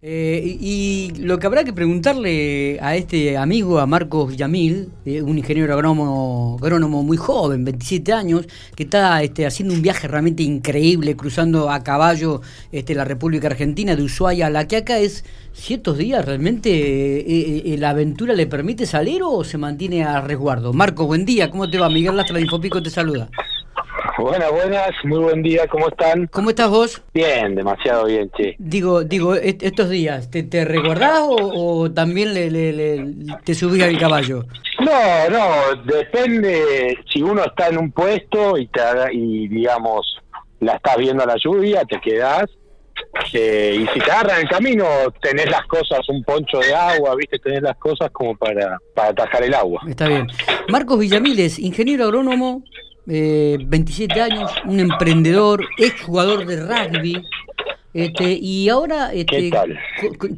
Eh, y, lo que habrá que preguntarle a este amigo, a Marcos Villamil, eh, un ingeniero agrónomo, agrónomo muy joven, 27 años, que está este, haciendo un viaje realmente increíble, cruzando a caballo este, la República Argentina, de Ushuaia a La Quiaca, es ciertos días, ¿realmente eh, la aventura le permite salir o se mantiene a resguardo? Marcos, buen día, ¿cómo te va? Miguel Lastra de Infopico te saluda. Buenas, buenas, muy buen día, ¿cómo están? ¿Cómo estás vos? Bien, demasiado bien, che. Digo, digo, estos días, ¿te, te recordás o, también le, le, te subís al caballo? No, no, depende, si uno está en un puesto y, te, y digamos, la estás viendo a la lluvia, te quedás, eh, y si te agarran el camino, tenés las cosas, un poncho de agua, viste, tenés las cosas como para, para atajar el agua. Está bien. Marcos Villamiles, ingeniero agrónomo, eh, 27 años, un emprendedor, ex jugador de rugby. Este, y ahora, este,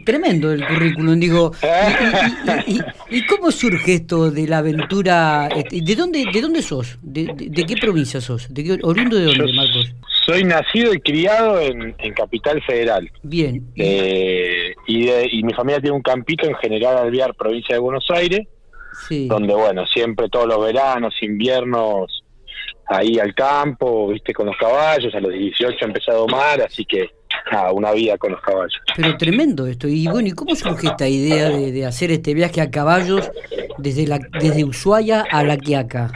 tremendo el currículum, digo. Y, cómo surge esto de la aventura? Este, ¿De dónde, de dónde sos? ¿De, qué provincia sos? ¿De qué, ¿Oriundo de dónde, Marcos? Soy nacido y criado en, Capital Federal. Bien. Eh, y, mi familia tiene un campito en General Alvear, provincia de Buenos Aires. Sí. Donde, bueno, siempre todos los veranos, inviernos, ahí al campo, viste, con los caballos, a los 18 empecé a domar, así que nada, una vida con los caballos. Pero tremendo esto, y bueno, ¿y cómo surge esta idea de, hacer este viaje a caballos desde, la, desde Ushuaia a La Quiaca?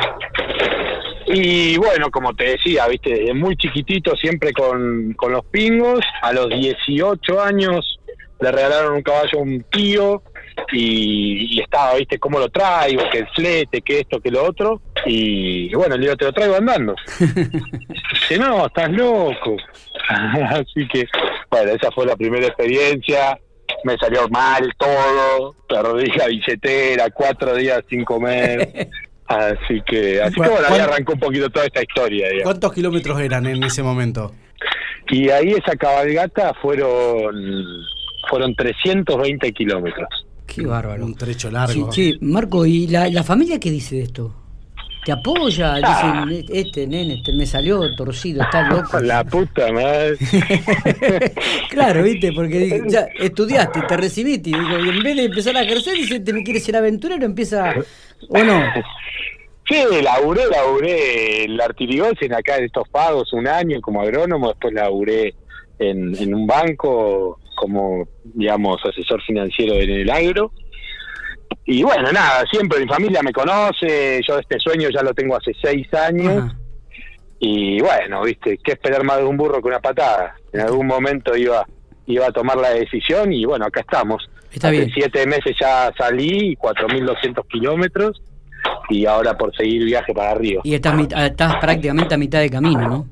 Y bueno, como te decía, viste, muy chiquitito, siempre con, con los pingos, a los 18 años le regalaron un caballo a un tío, y, estaba, viste, cómo lo traigo, que el flete, que esto, que lo otro, y bueno, le digo, te lo traigo andando. Dice, no, estás loco. Así que, bueno, esa fue la primera experiencia, me salió mal todo, perdí la billetera, cuatro días sin comer. Así que, así que bueno, ahí arrancó un poquito toda esta historia. ¿Cuántos kilómetros eran en ese momento? Y ahí esa cabalgata fueron fueron 320 kilómetros. Qué bárbaro. Un trecho largo. Sí, Marco, ¿y la, la familia qué dice de esto? ¿Te apoya? Ah. Dicen, este nene este, me salió torcido, está loco. La puta madre. claro, viste, porque ya estudiaste, te recibiste, y, digo, y en vez de empezar a ejercer, dice, ¿te me quieres ser aventurero? Empieza, ¿o no? Sí, laburé, laburé el en acá en estos pagos un año como agrónomo, después laburé en, en un banco como, digamos, asesor financiero en el agro. Y bueno, nada, siempre mi familia me conoce, yo este sueño ya lo tengo hace seis años. Y bueno, viste, qué esperar más de un burro que una patada. En algún momento iba iba a tomar la decisión y bueno, acá estamos. Está hace siete meses ya salí, 4.200 kilómetros y ahora por seguir viaje para arriba. Y estás, estás prácticamente a mitad de camino, ¿no?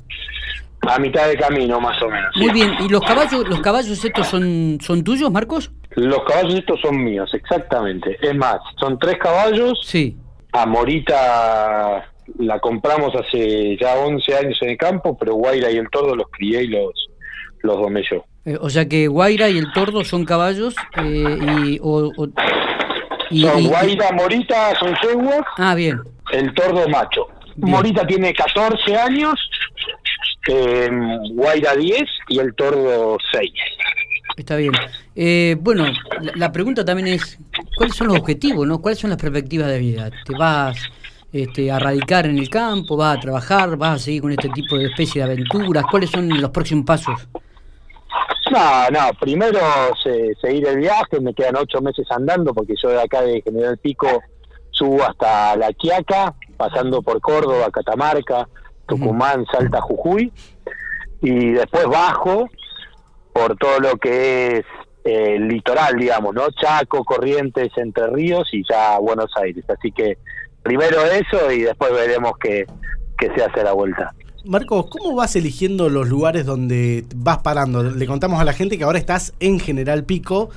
A mitad de camino, más o menos. Muy bien, ¿y los caballos los caballos estos son, son tuyos, Marcos? Los caballos estos son míos, exactamente. Es más, son tres caballos. Sí. A Morita la compramos hace ya 11 años en el campo, pero Guaira y el Tordo los crié y los, los domé yo. Eh, o sea que Guaira y el Tordo son caballos eh, y, o, son Guaira, Morita son yeguas. Ah, bien. El Tordo macho. Morita tiene 14 años eh, Guaira 10 y el Tordo 6. Está bien. Eh, bueno, la, pregunta también es, ¿cuáles son los objetivos, no? ¿Cuáles son las perspectivas de vida? ¿Te vas este, a radicar en el campo? ¿Vas a trabajar? ¿Vas a seguir con este tipo de especie de aventuras? ¿Cuáles son los próximos pasos? No, no, primero seguir el viaje, me quedan ocho meses andando porque yo de acá de General Pico subo hasta La Quiaca, pasando por Córdoba, Catamarca, Tucumán, Salta, Jujuy, y después bajo por todo lo que es eh, el litoral, digamos, ¿no? Chaco, Corrientes, Entre Ríos y ya Buenos Aires. Así que primero eso y después veremos qué, qué se hace la vuelta. Marcos, ¿cómo vas eligiendo los lugares donde vas parando? Le contamos a la gente que ahora estás en General Pico.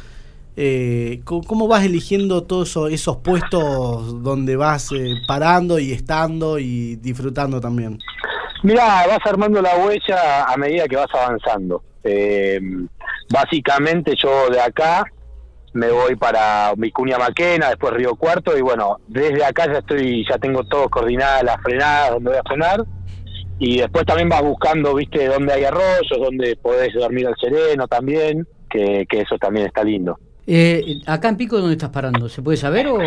Eh, ¿Cómo vas eligiendo todos esos puestos donde vas eh, parando y estando y disfrutando también? Mira, vas armando la huella a medida que vas avanzando. Eh, básicamente yo de acá me voy para Vicuña Maquena, después Río Cuarto y bueno, desde acá ya estoy, ya tengo todo coordinada las frenadas, donde voy a frenar y después también vas buscando, viste, dónde hay arroyos, dónde podés dormir al sereno también que, que eso también está lindo. Eh, acá en Pico, ¿dónde estás parando? ¿Se puede saber o...?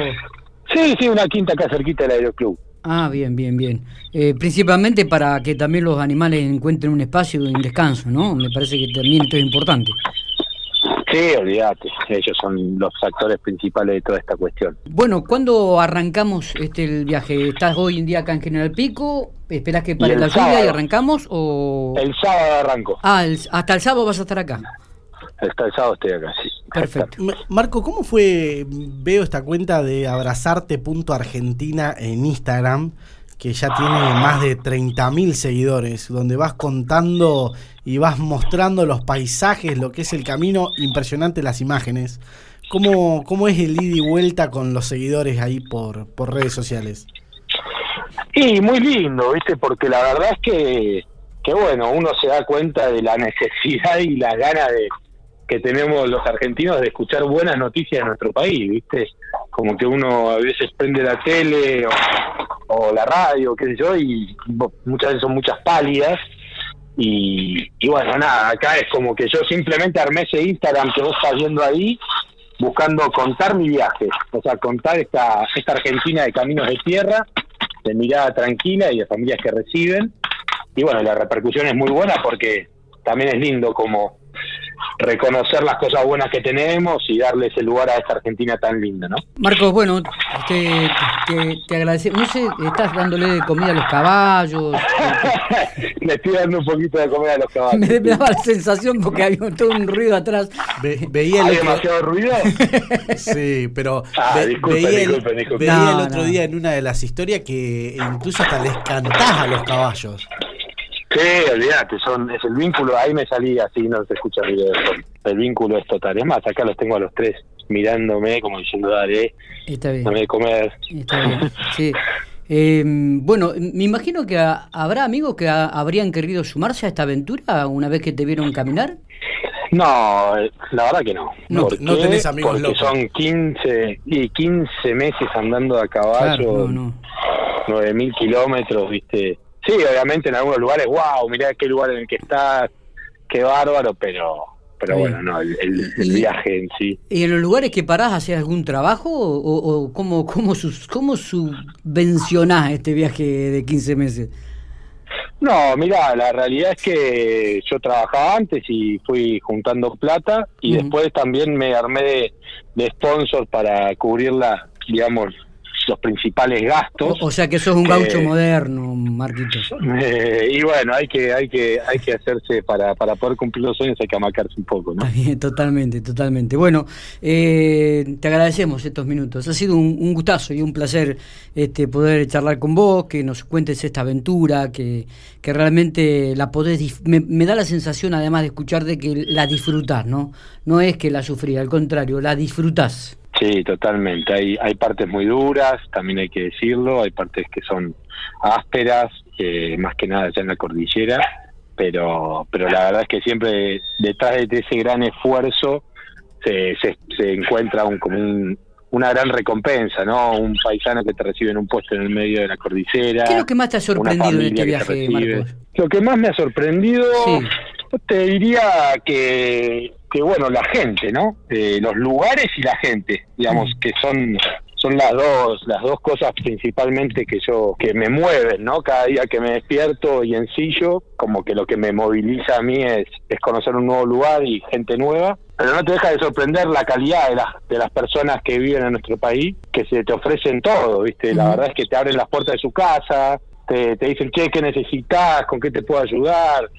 Sí, sí, una quinta acá cerquita del aeroclub. Ah, bien, bien, bien. Eh, principalmente para que también los animales encuentren un espacio y un descanso, ¿no? Me parece que también esto es importante. Sí, olvídate, ellos son los actores principales de toda esta cuestión. Bueno, ¿cuándo arrancamos este el viaje? ¿Estás hoy en día acá en General Pico? ¿Esperás que pare la lluvia y sábado. arrancamos? O... El sábado arranco. Ah, el- hasta el sábado vas a estar acá. Hasta el sábado estoy acá, sí. Perfecto. Ma- Marco, ¿cómo fue? Veo esta cuenta de abrazarte.argentina en Instagram, que ya tiene más de 30.000 seguidores, donde vas contando y vas mostrando los paisajes, lo que es el camino, impresionante las imágenes. ¿Cómo, cómo es el ida y vuelta con los seguidores ahí por, por redes sociales? Y muy lindo, ¿viste? Porque la verdad es que, que, bueno, uno se da cuenta de la necesidad y la gana de que tenemos los argentinos de escuchar buenas noticias de nuestro país, ¿viste? Como que uno a veces prende la tele o, la radio, qué sé yo, y muchas veces son muchas pálidas. Y, y bueno, nada, acá es como que yo simplemente armé ese Instagram que vos estás viendo ahí, buscando contar mi viaje, o sea, contar esta, esta Argentina de caminos de tierra, de mirada tranquila y de familias que reciben. Y bueno, la repercusión es muy buena porque también es lindo como reconocer las cosas buenas que tenemos y darle ese lugar a esta Argentina tan linda, ¿no? Marcos, bueno, te, te, te agradecemos. No sé, estás dándole de comida a los caballos. Le estoy dando un poquito de comer a los caballos. Me, me daba la sensación porque había todo un ruido atrás. Ve- veía ¿Hay otro, demasiado ruido? Sí, pero Ah, ve- disculpen, veía, el- disculpen, disculpen. veía No, el otro no. día en una de las historias que incluso hasta les cantás a los caballos. Sí, olvídate, son, es el vínculo, ahí me salí así, no se escucha ruido de fondo. El vínculo es total. Es más, acá los tengo a los tres mirándome como diciendo, dale, Está bien. dame de comer. Está bien, sí. Eh, bueno, me imagino que ha- habrá amigos que ha- habrían querido sumarse a esta aventura una vez que te vieron caminar. No, eh, la verdad que no. No ¿Por no qué? tenés amigos Porque locos. son 15, y 15 meses andando a caballo, Claro, no, no. 9000 kilómetros, ¿viste? Sí, obviamente en algunos lugares, wow, mirá qué lugar en el que estás, qué bárbaro, pero pero bueno, no, el, el- viaje en sí. ¿Y en los lugares que parás hacés algún trabajo o, o cómo, cómo, sus, cómo subvencionás este viaje de 15 meses? No, mira, la realidad es que yo trabajaba antes y fui juntando plata y después también me armé de, de sponsor para cubrir la, digamos, los principales gastos. O, o sea que sos un gaucho Eh, moderno, Marquitos. Eh, y bueno, hay que hay que hay que hacerse para para poder cumplir los sueños hay que amacarse un poco, ¿no? Totalmente, totalmente. Bueno, eh, te agradecemos estos minutos. Ha sido un, un gustazo y un placer este, poder charlar con vos, que nos cuentes esta aventura, que, que realmente la podés... Me, me da la sensación, además de escuchar, de que la disfrutás, ¿no? No es que la sufrí, al contrario, la disfrutás. Sí, totalmente. Hay hay partes muy duras, también hay que decirlo, hay partes que son ásperas, eh, más que nada ya en la cordillera, pero pero la verdad es que siempre detrás de ese gran esfuerzo se, se, se encuentra un, como un- una gran recompensa, ¿no? Un paisano que te recibe en un puesto en el medio de la cordillera. ¿Qué es lo que más te ha sorprendido en este viaje. Marcos? Lo que más me ha sorprendido, Sí. te diría que, que bueno, la gente, ¿no? Eh, los lugares y la gente, digamos, Mm. que son son las dos las dos cosas principalmente que yo que me mueven, ¿no? Cada día que me despierto y ensillo, como que lo que me moviliza a mí es, es conocer un nuevo lugar y gente nueva. Pero no te deja de sorprender la calidad de las, de las personas que viven en nuestro país, que se te ofrecen todo, ¿viste? La verdad es que te abren las puertas de su casa, te, te dicen, che, ¿qué necesitas? ¿Con qué te puedo ayudar?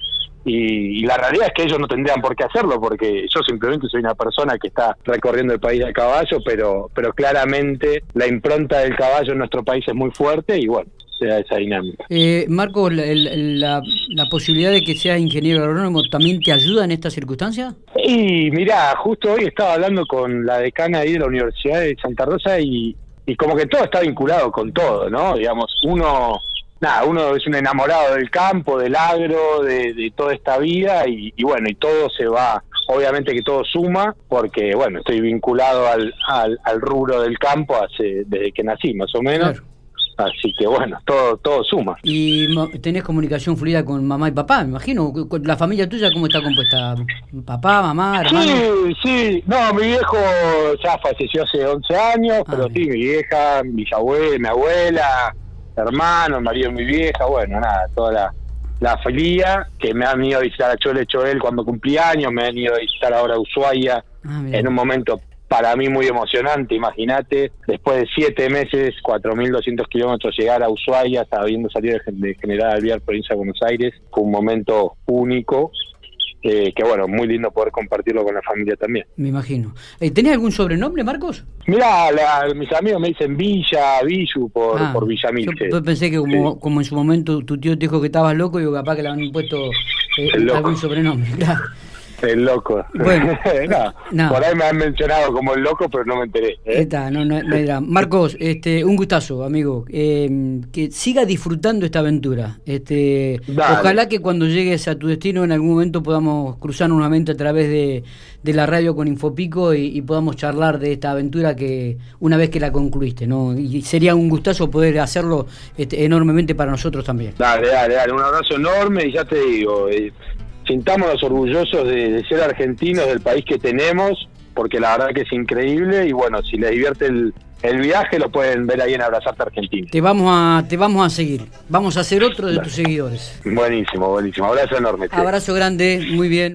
Y, y la realidad es que ellos no tendrían por qué hacerlo, porque yo simplemente soy una persona que está recorriendo el país a caballo, pero, pero claramente la impronta del caballo en nuestro país es muy fuerte y bueno, se da esa dinámica. Eh, Marcos, la, la- la posibilidad de que seas ingeniero agrónomo también te ayuda en esta circunstancia? Y mirá, justo hoy estaba hablando con la decana ahí de la Universidad de Santa Rosa y, y como que todo está vinculado con todo, ¿no? Digamos, uno, nada, uno es un enamorado del campo, del agro, de, de toda esta vida y, y bueno, y todo se va, obviamente que todo suma, porque bueno, estoy vinculado al, al, al rubro del campo hace desde que nací, más o menos. Claro. Así que bueno, todo todo suma. ¿Y tenés comunicación fluida con mamá y papá, me imagino? ¿La familia tuya cómo está compuesta? ¿Papá, mamá, hermano? Sí, sí. No, mi viejo ya falleció hace 11 años, ah, pero sí, mi vieja, mi abuela, mi abuela, hermano, el marido mi vieja, bueno, nada, toda la, la familia que me han ido a visitar a Chole Choel cuando cumplí años, me han ido a visitar ahora a Ushuaia ah, en un momento para mí muy emocionante, imagínate, después de siete meses, 4.200 kilómetros llegar a Ushuaia, habiendo salido de General Alvear, provincia de Buenos Aires, fue un momento único, eh, que bueno, muy lindo poder compartirlo con la familia también. Me imagino. Eh, ¿Tenés algún sobrenombre, Marcos? Mira, mis amigos me dicen Villa, Villu, por, ah, por. Yo, pensé que como, como en su momento tu tío te dijo que estabas loco, y capaz que le han puesto eh, algún sobrenombre. Claro. El loco. Bueno, por ahí me han mencionado como el loco, pero no me enteré. ¿eh? Está, no, Marcos, este, un gustazo, amigo. Eh, que siga disfrutando esta aventura. Este, ojalá que cuando llegues a tu destino en algún momento podamos cruzar nuevamente a través de, de la radio con Infopico y, podamos charlar de esta aventura que una vez que la concluiste, ¿no? Y sería un gustazo poder hacerlo este, enormemente para nosotros también. Dale, dale, dale. Un abrazo enorme y ya te digo. Eh, sintámonos orgullosos de, ser argentinos del país que tenemos, porque la verdad que es increíble y bueno, si les divierte el, viaje lo pueden ver ahí en Abrazarte Argentina. Te vamos a te vamos a seguir. Vamos a ser otro de tus seguidores. Buenísimo, buenísimo. Abrazo enorme. Abrazo grande, muy bien.